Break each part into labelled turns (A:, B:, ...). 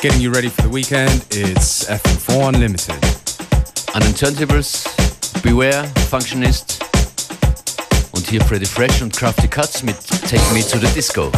A: getting you ready for the weekend. It's FM4 Unlimited.
B: An Beware, Functionist und hier Freddy Fresh und Crafty Cuts mit Take Me to the Disco.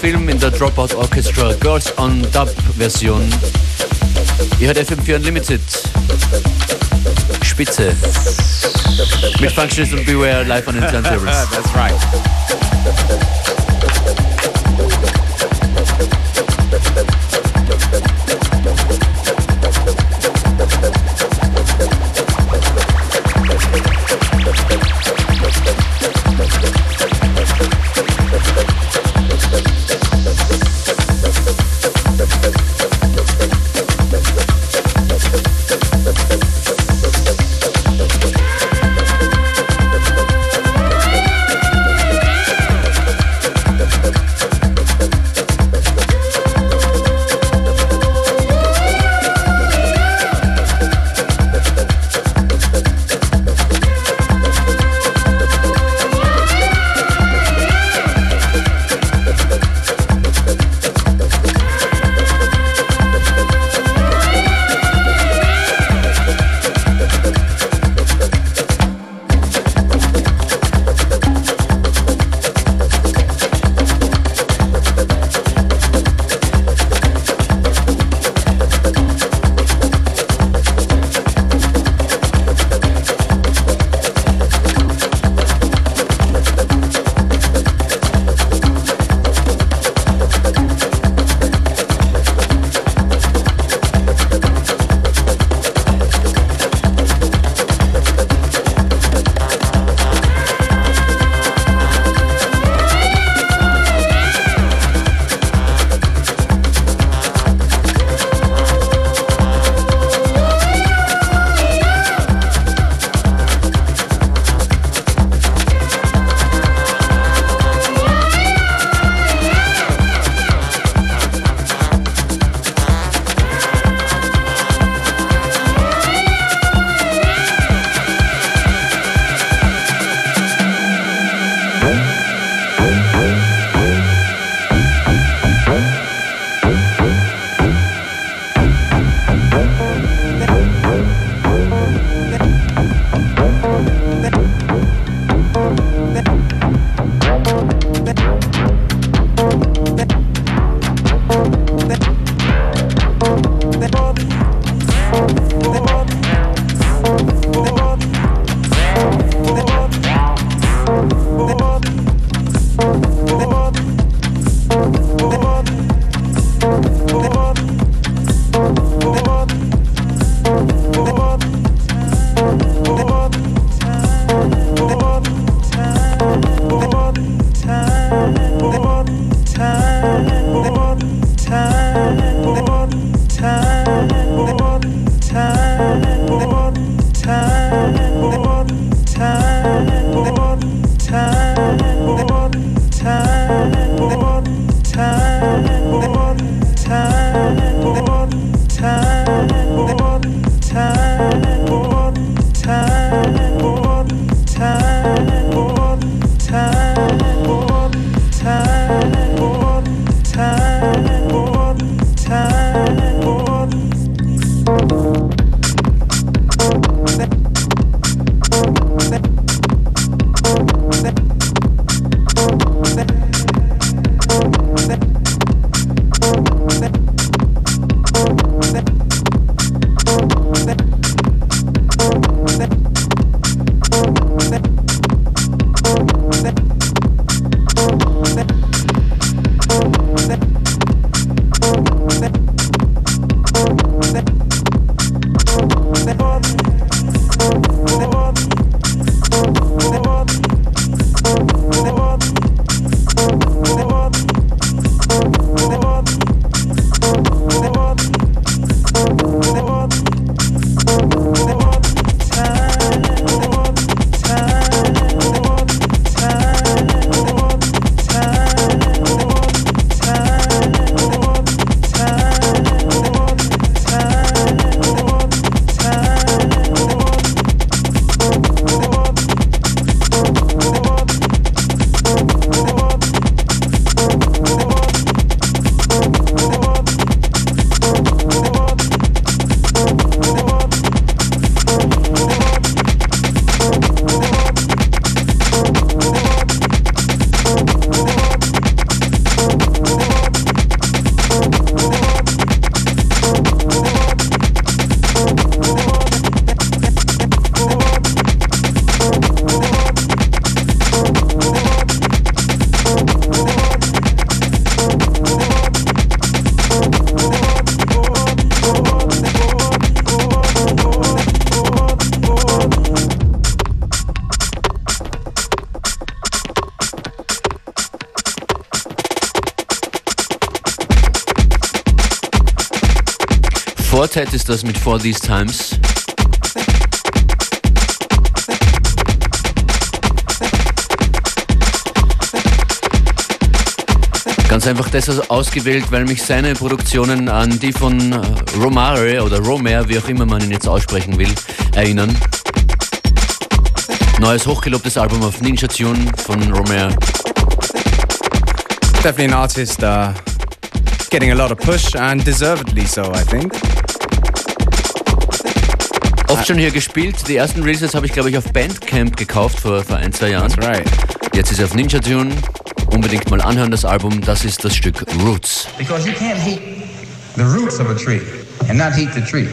B: Film in der Dropout Orchestra, Girls on Dub Version. Ihr hört FM4 Unlimited. Spitze. Mit Functionist und Beware live on turntables.
A: That's right. Time
B: For These Times. Ganz einfach deshalb ausgewählt, weil mich seine Produktionen an die von Romare oder Romer, wie auch immer man ihn jetzt aussprechen will, erinnern. Neues hochgelobtes Album auf Ninja Tune von Romer.
A: Definitely an artist uh, getting a lot of push and deservedly so, I think.
B: Oft schon hier gespielt. Die ersten Releases habe ich, glaube ich, auf Bandcamp gekauft vor, vor ein, zwei Jahren.
A: That's right.
B: Jetzt ist er auf Ninja Tune. Unbedingt mal anhören, das Album. Das ist das Stück Roots.
C: Because you can't heat the roots of a tree and not heat the tree.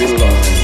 D: belong.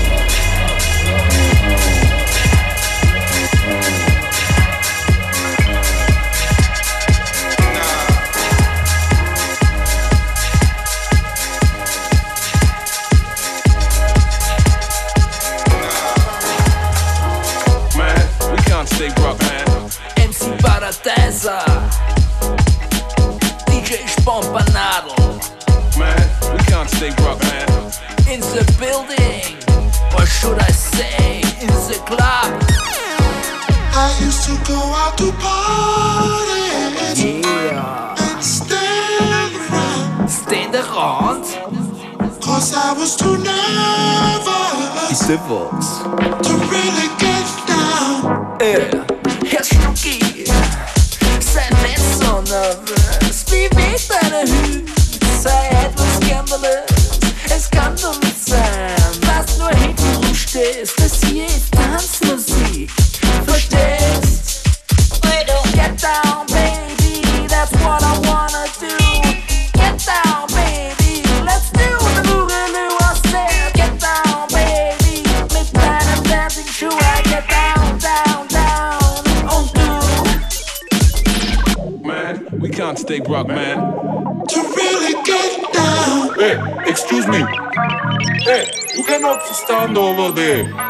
D: Stand over.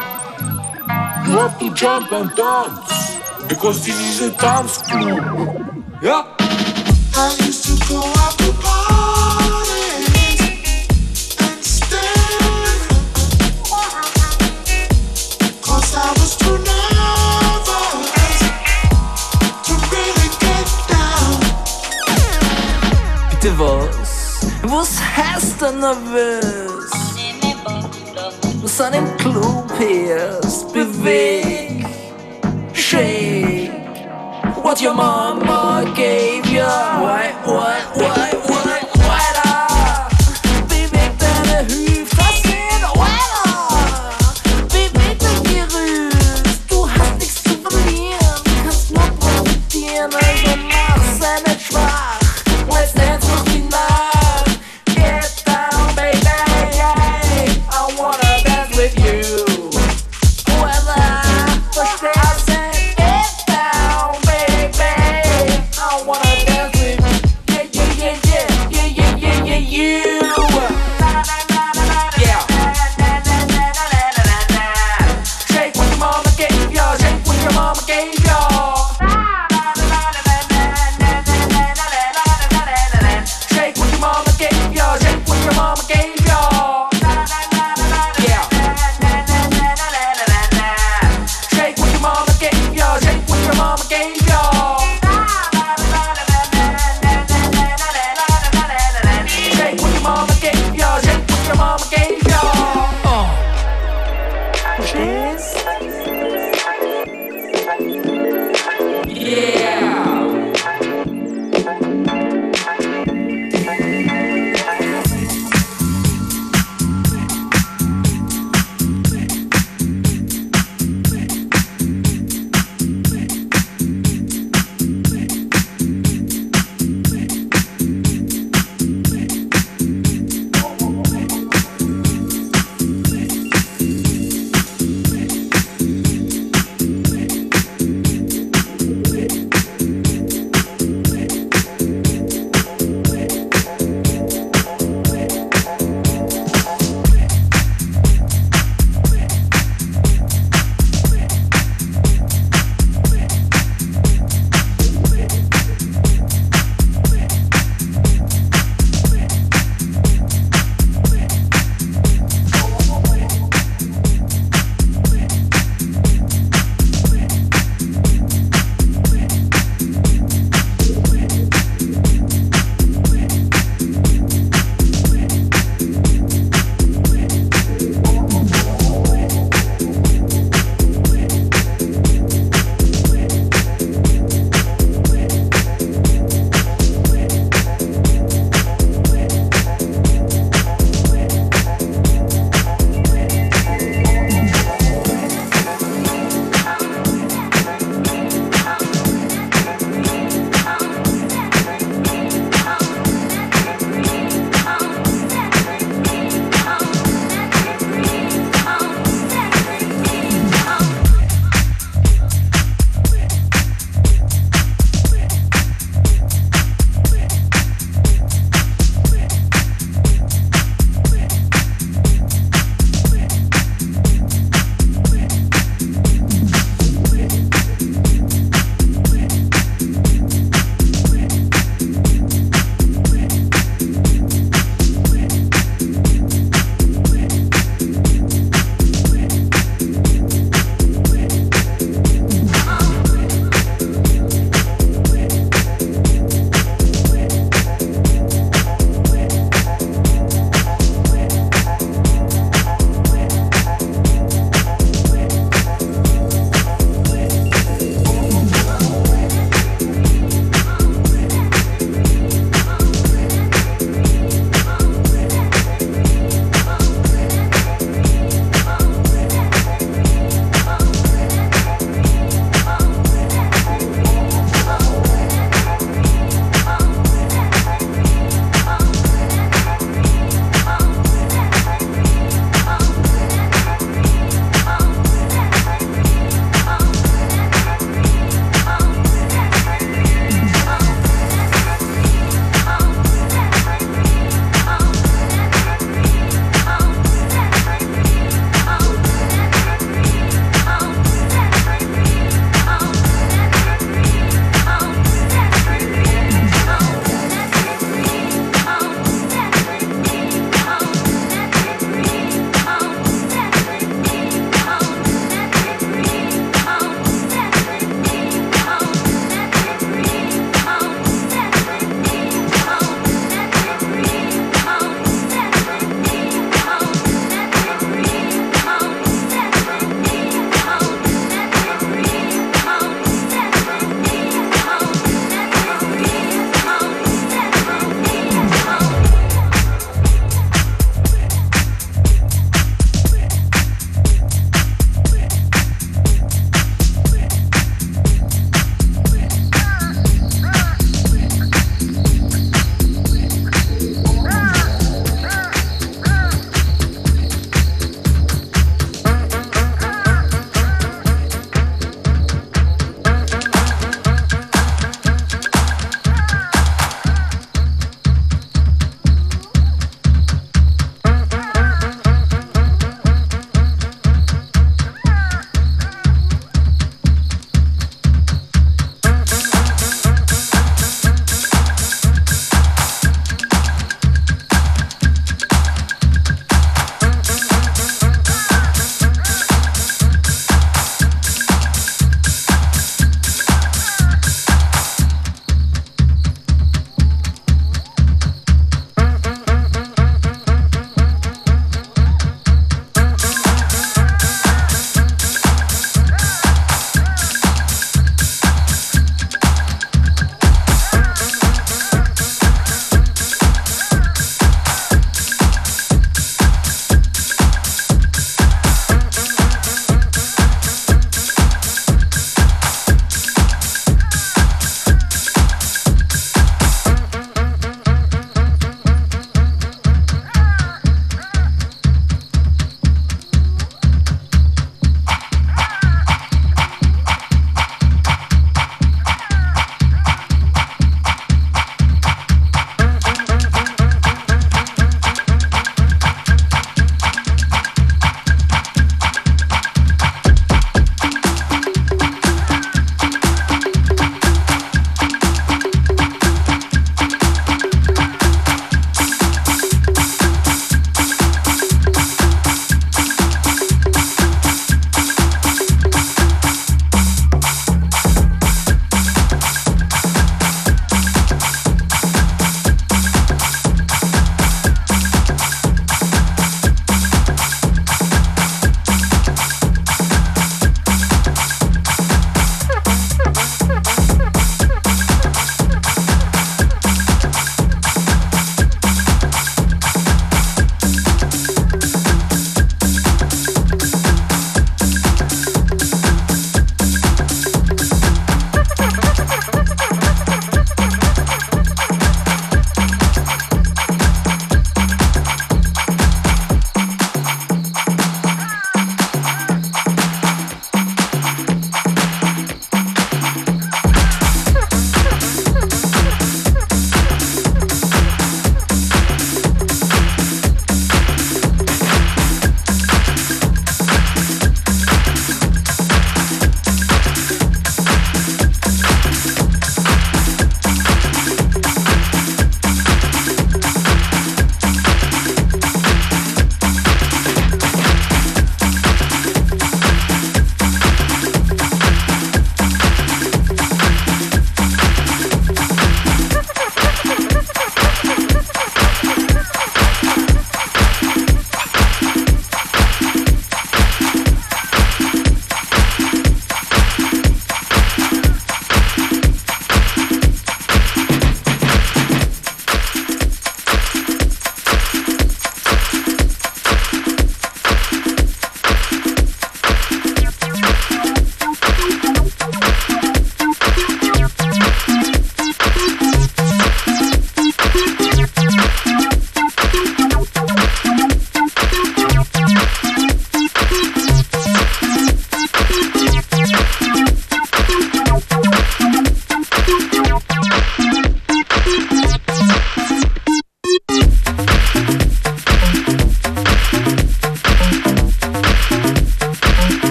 D: You have to jump and dance. Because this is a dance club. Yeah?
E: I used to go out to parties and stay. Cause I was too nervous to really get down.
C: Bitte was? Was heißt dem Club ist, beweg, shake. What your mama gave you. Why, why, why,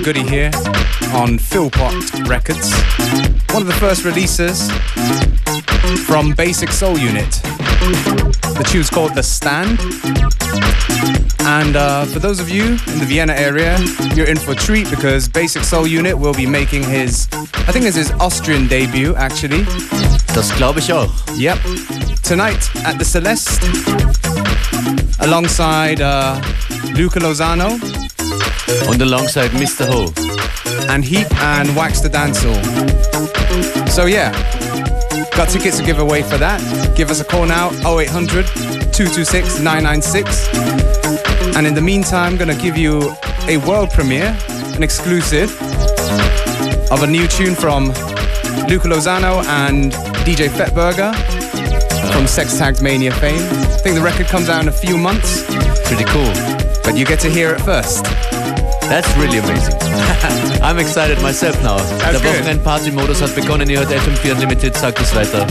A: An oldie but goodie here on Philpot Records. One of the first releases from Basic Soul Unit. The tune's called The Stand. And uh, for those of you in the Vienna area, you're in for a treat because Basic Soul Unit will be making his, I think it's his Austrian debut actually.
B: Das glaube ich auch.
A: Yep. Tonight at the Celeste, alongside uh, Luca Lozano
B: Und alongside Mr. Ho.
A: and Heap and Wax the Dancehall. So yeah, got tickets to give away for that. Give us a call now, 0800 226 996. And in the meantime, gonna give you a world premiere, an exclusive of a new tune from Luca Lozano and DJ Fettburger from Sex Tags Mania fame. I think the record comes out in a few months,
B: Pretty cool.
A: but you get to hear it first.
B: That's really amazing. I'm excited myself now.
A: That's
B: Der. Wochenend-Party-Modus hat begonnen. Ihr hört FM4 Unlimited, sagt es weiter.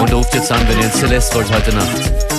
B: Und ruft jetzt an, wenn ihr ins Celeste wollt heute Nacht.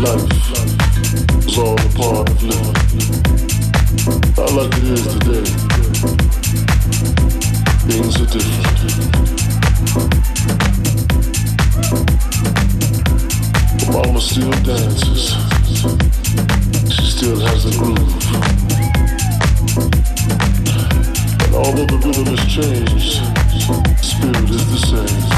F: Life is all a part of living. I like it is today. Things are different. Mama still dances. She still has a groove. And although the rhythm has changed, spirit is the same.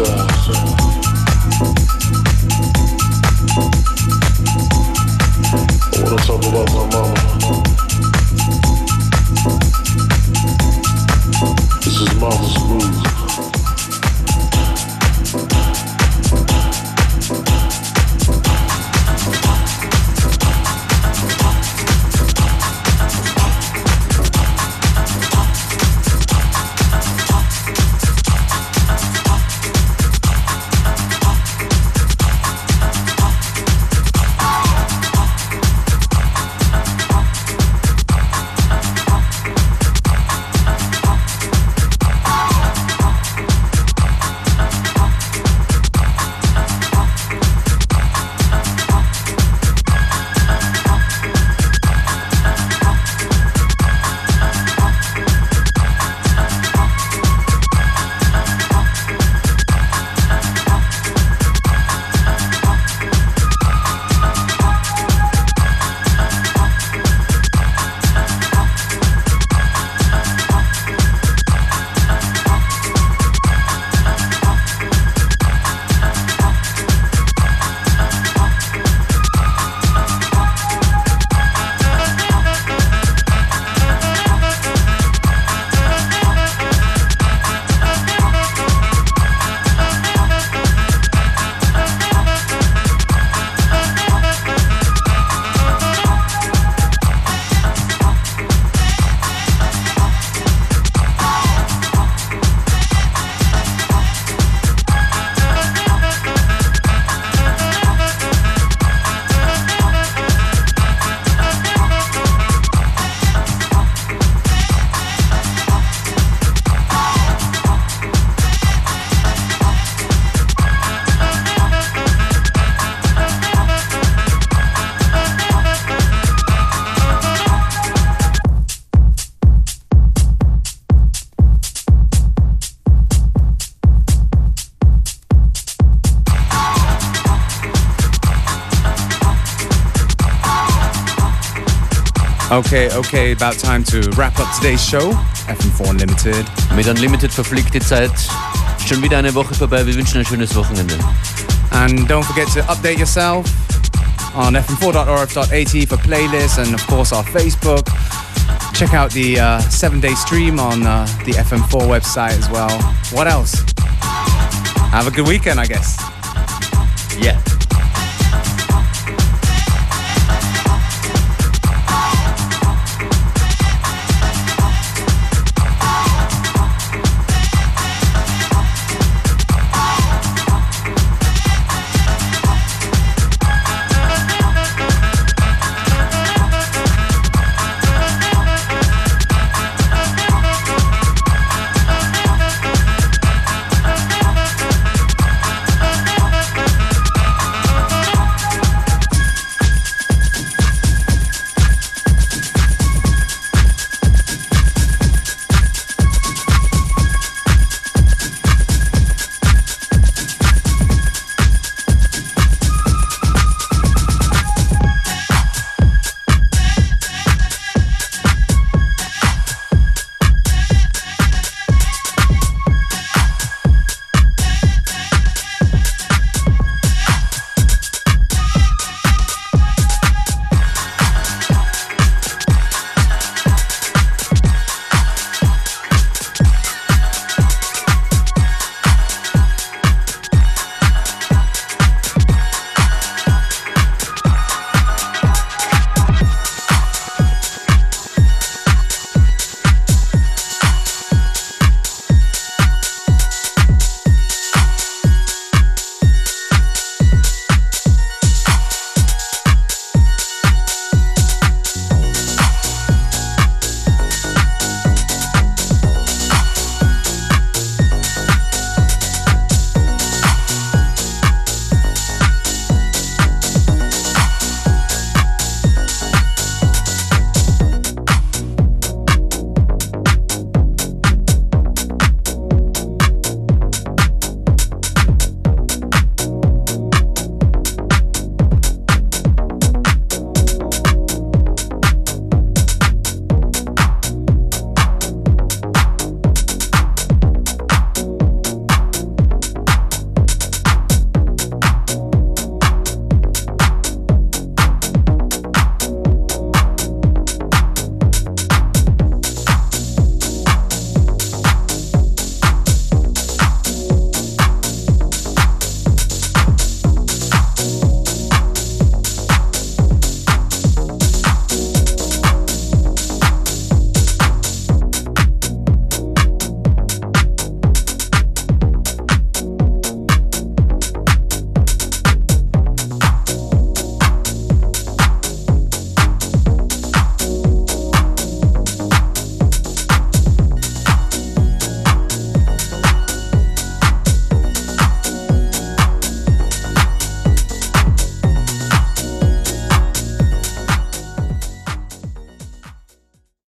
F: I wanna talk about my
A: Okay, okay, about time to wrap up today's show. FM4 Unlimited.
B: Mit Unlimited verfliegt die Zeit. Schon wieder eine Woche vorbei. Wir wünschen ein schönes Wochenende.
A: And don't forget to update yourself on fm4.orf.at for playlists and, of course, our Facebook. Check out the uh, seven day stream on uh, the FM4 website as well. What else? Have a good weekend, I guess.
B: Yeah.